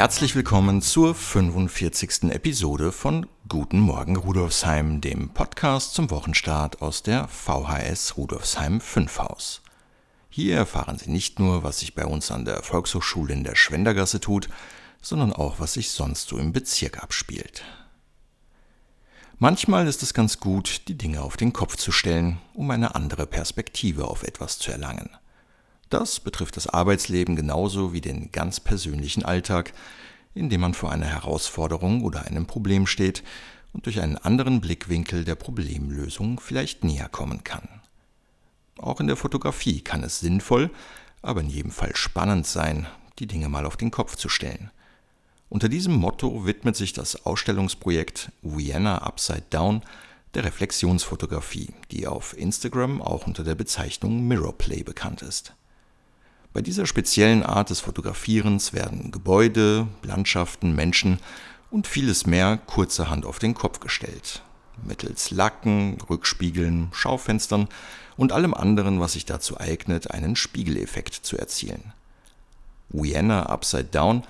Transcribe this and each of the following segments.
Herzlich willkommen zur 45. Episode von Guten Morgen Rudolfsheim, dem Podcast zum Wochenstart aus der VHS Rudolfsheim 5 Haus. Hier erfahren Sie nicht nur, was sich bei uns an der Volkshochschule in der Schwendergasse tut, sondern auch, was sich sonst so im Bezirk abspielt. Manchmal ist es ganz gut, die Dinge auf den Kopf zu stellen, um eine andere Perspektive auf etwas zu erlangen. Das betrifft das Arbeitsleben genauso wie den ganz persönlichen Alltag, in dem man vor einer Herausforderung oder einem Problem steht und durch einen anderen Blickwinkel der Problemlösung vielleicht näher kommen kann. Auch in der Fotografie kann es sinnvoll, aber in jedem Fall spannend sein, die Dinge mal auf den Kopf zu stellen. Unter diesem Motto widmet sich das Ausstellungsprojekt Vienna Upside Down der Reflexionsfotografie, die auf Instagram auch unter der Bezeichnung Mirrorplay bekannt ist. Bei dieser speziellen Art des Fotografierens werden Gebäude, Landschaften, Menschen und vieles mehr kurzerhand auf den Kopf gestellt. Mittels Lacken, Rückspiegeln, Schaufenstern und allem anderen, was sich dazu eignet, einen Spiegeleffekt zu erzielen. Vienna Upside Down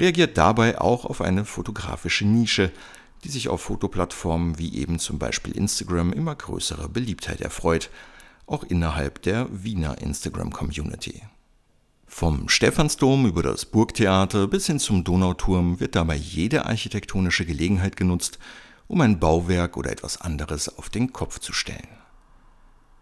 reagiert dabei auch auf eine fotografische Nische, die sich auf Fotoplattformen wie eben zum Beispiel Instagram immer größerer Beliebtheit erfreut, auch innerhalb der Wiener Instagram-Community. Vom Stephansdom über das Burgtheater bis hin zum Donauturm wird dabei jede architektonische Gelegenheit genutzt, um ein Bauwerk oder etwas anderes auf den Kopf zu stellen.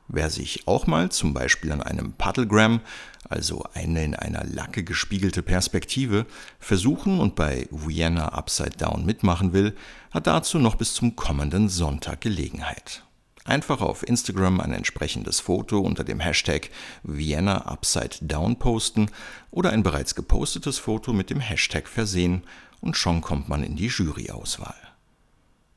Wer sich auch mal zum Beispiel an einem Puddlegram, also eine in einer Lacke gespiegelte Perspektive, versuchen und bei Vienna Upside Down mitmachen will, hat dazu noch bis zum kommenden Sonntag Gelegenheit. Einfach auf Instagram ein entsprechendes Foto unter dem Hashtag Vienna Upside Down posten oder ein bereits gepostetes Foto mit dem Hashtag versehen und schon kommt man in die Juryauswahl.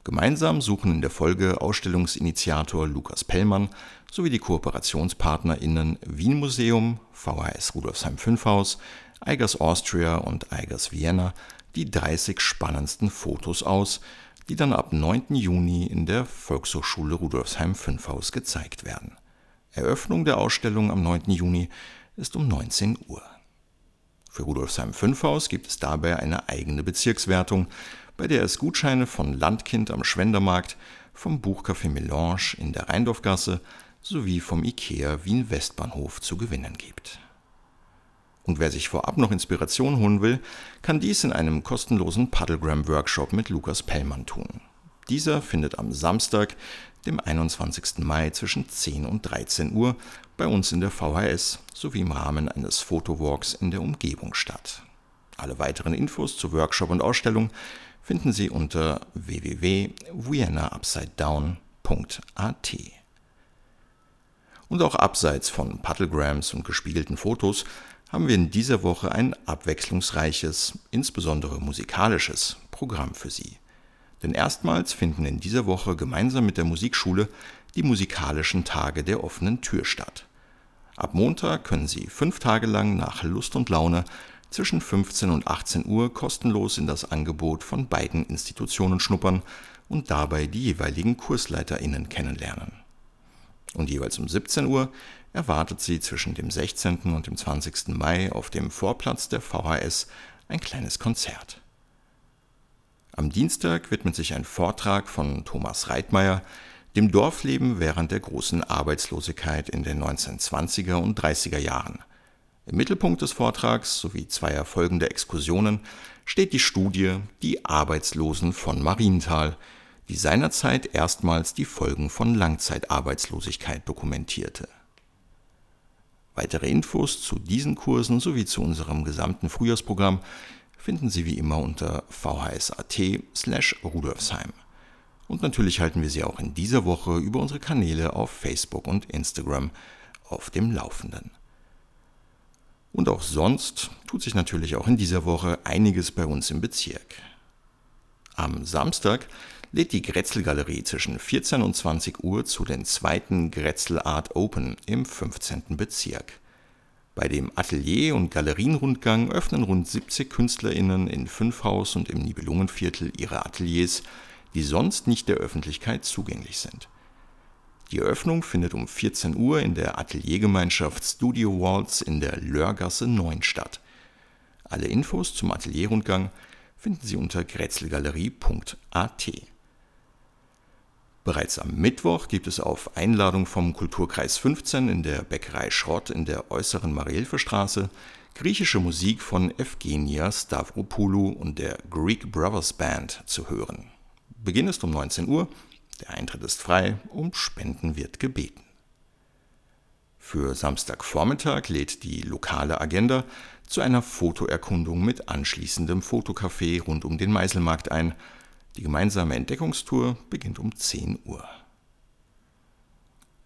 Gemeinsam suchen in der Folge Ausstellungsinitiator Lukas Pellmann sowie die KooperationspartnerInnen Wien Museum, VHS Rudolfsheim 5 Haus, Eigers Austria und Eigers Vienna die 30 spannendsten Fotos aus, die dann ab 9. Juni in der Volkshochschule Rudolfsheim 5 Haus gezeigt werden. Eröffnung der Ausstellung am 9. Juni ist um 19 Uhr. Für Rudolfsheim 5 Haus gibt es dabei eine eigene Bezirkswertung, bei der es Gutscheine von Landkind am Schwendermarkt, vom Buchcafé Melange in der Rheindorfgasse sowie vom IKEA Wien Westbahnhof zu gewinnen gibt. Und wer sich vorab noch Inspiration holen will, kann dies in einem kostenlosen Puddlegram-Workshop mit Lukas Pellmann tun. Dieser findet am Samstag, dem 21. Mai zwischen 10 und 13 Uhr bei uns in der VHS sowie im Rahmen eines Fotowalks in der Umgebung statt. Alle weiteren Infos zu Workshop und Ausstellung finden Sie unter www.viennaupsidedown.at. Und auch abseits von Puddlegrams und gespiegelten Fotos haben wir in dieser Woche ein abwechslungsreiches, insbesondere musikalisches Programm für Sie. Denn erstmals finden in dieser Woche gemeinsam mit der Musikschule die musikalischen Tage der offenen Tür statt. Ab Montag können Sie fünf Tage lang nach Lust und Laune zwischen 15 und 18 Uhr kostenlos in das Angebot von beiden Institutionen schnuppern und dabei die jeweiligen KursleiterInnen kennenlernen. Und jeweils um 17 Uhr erwartet sie zwischen dem 16. und dem 20. Mai auf dem Vorplatz der VHS ein kleines Konzert. Am Dienstag widmet sich ein Vortrag von Thomas Reitmeier dem Dorfleben während der großen Arbeitslosigkeit in den 1920er und 30er Jahren. Im Mittelpunkt des Vortrags sowie zweier folgender Exkursionen steht die Studie Die Arbeitslosen von Marienthal, die seinerzeit erstmals die Folgen von Langzeitarbeitslosigkeit dokumentierte. Weitere Infos zu diesen Kursen sowie zu unserem gesamten Frühjahrsprogramm finden Sie wie immer unter vhs.at slash rudolfsheim. Und natürlich halten wir Sie auch in dieser Woche über unsere Kanäle auf Facebook und Instagram auf dem Laufenden. Und auch sonst tut sich natürlich auch in dieser Woche einiges bei uns im Bezirk. Am Samstag lädt die Grätzl Galerie zwischen 14 und 20 Uhr zu den zweiten Grätzl Art Open im 15. Bezirk. Bei dem Atelier- und Galerienrundgang öffnen rund 70 KünstlerInnen in Fünfhaus und im Nibelungenviertel ihre Ateliers, die sonst nicht der Öffentlichkeit zugänglich sind. Die Eröffnung findet um 14 Uhr in der Ateliergemeinschaft Studio Waltz in der Lörgasse 9 statt. Alle Infos zum Atelierrundgang finden Sie unter grätzlgalerie.at. Bereits am Mittwoch gibt es auf Einladung vom Kulturkreis 15 in der Bäckerei Schrott in der äußeren Marielfestraße griechische Musik von Evgenia Stavropoulou und der Greek Brothers Band zu hören. Beginn ist um 19 Uhr der Eintritt ist frei, um Spenden wird gebeten. Für Samstagvormittag lädt die lokale Agenda zu einer Fotoerkundung mit anschließendem Fotocafé rund um den Meiselmarkt ein. Die gemeinsame Entdeckungstour beginnt um 10 Uhr.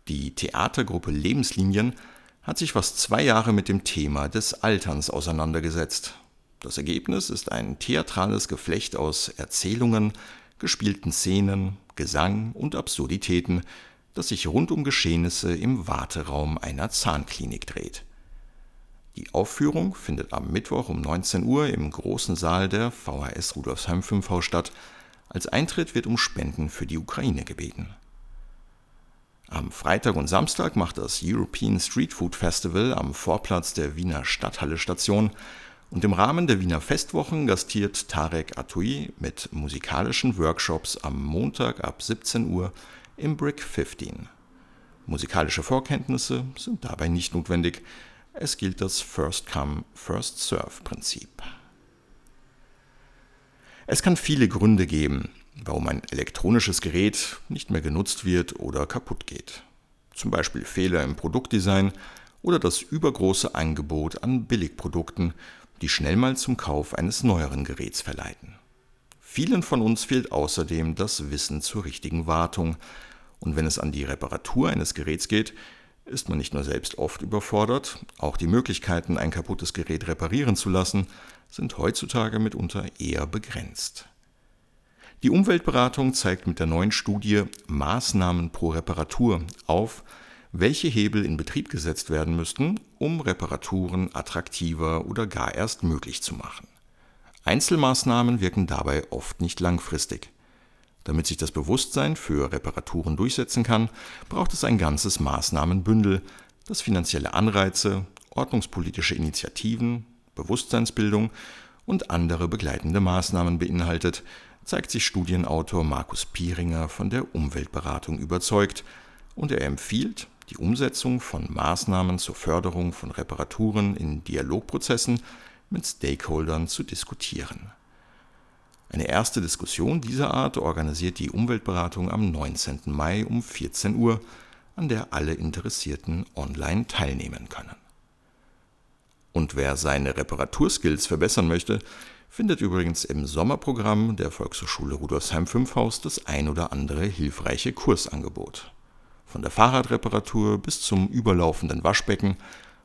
Die Theatergruppe Lebenslinien hat sich fast zwei Jahre mit dem Thema des Alterns auseinandergesetzt. Das Ergebnis ist ein theatrales Geflecht aus Erzählungen, gespielten Szenen, Gesang und Absurditäten, das sich rund um Geschehnisse im Warteraum einer Zahnklinik dreht. Die Aufführung findet am Mittwoch um 19 Uhr im großen Saal der VHS Rudolfsheim 5 Haus statt. Als Eintritt wird um Spenden für die Ukraine gebeten. Am Freitag und Samstag macht das European Street Food Festival am Vorplatz der Wiener Stadthalle Station und im Rahmen der Wiener Festwochen gastiert Tarek Atoui mit musikalischen Workshops am Montag ab 17 Uhr im Brick 15. Musikalische Vorkenntnisse sind dabei nicht notwendig. Es gilt das First Come, First Serve Prinzip. Es kann viele Gründe geben, warum ein elektronisches Gerät nicht mehr genutzt wird oder kaputt geht. Zum Beispiel Fehler im Produktdesign oder das übergroße Angebot an Billigprodukten, die schnell mal zum Kauf eines neueren Geräts verleiten. Vielen von uns fehlt außerdem das Wissen zur richtigen Wartung, und wenn es an die Reparatur eines Geräts geht, ist man nicht nur selbst oft überfordert, auch die Möglichkeiten, ein kaputtes Gerät reparieren zu lassen, sind heutzutage mitunter eher begrenzt. Die Umweltberatung zeigt mit der neuen Studie Maßnahmen pro Reparatur auf, welche Hebel in Betrieb gesetzt werden müssten, um Reparaturen attraktiver oder gar erst möglich zu machen. Einzelmaßnahmen wirken dabei oft nicht langfristig. Damit sich das Bewusstsein für Reparaturen durchsetzen kann, braucht es ein ganzes Maßnahmenbündel, das finanzielle Anreize, ordnungspolitische Initiativen, Bewusstseinsbildung und andere begleitende Maßnahmen beinhaltet, zeigt sich Studienautor Markus Pieringer von der Umweltberatung überzeugt, und er empfiehlt, die Umsetzung von Maßnahmen zur Förderung von Reparaturen in Dialogprozessen mit Stakeholdern zu diskutieren. Eine erste Diskussion dieser Art organisiert die Umweltberatung am 19. Mai um 14 Uhr, an der alle Interessierten online teilnehmen können. Und wer seine Reparaturskills verbessern möchte, findet übrigens im Sommerprogramm der Volkshochschule Rudolfsheim 5 Haus das ein oder andere hilfreiche Kursangebot von der Fahrradreparatur bis zum überlaufenden Waschbecken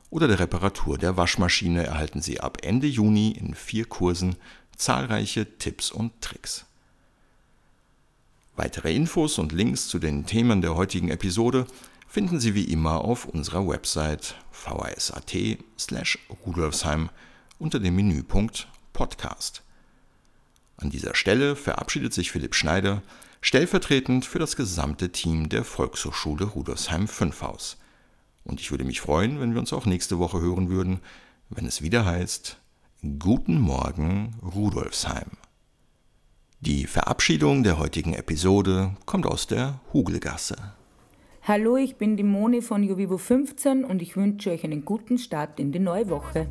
oder der Reparatur der Waschmaschine erhalten Sie ab Ende Juni in vier Kursen zahlreiche Tipps und Tricks. Weitere Infos und Links zu den Themen der heutigen Episode finden Sie wie immer auf unserer Website vhs.at slash rudolfsheim unter dem Menüpunkt Podcast. An dieser Stelle verabschiedet sich Philipp Schneider stellvertretend für das gesamte Team der Volkshochschule Rudolfsheim 5 Haus. Und ich würde mich freuen, wenn wir uns auch nächste Woche hören würden, wenn es wieder heißt Guten Morgen Rudolfsheim. Die Verabschiedung der heutigen Episode kommt aus der Hugelgasse. Hallo, ich bin die Moni von Juvivo 15 und ich wünsche euch einen guten Start in die neue Woche.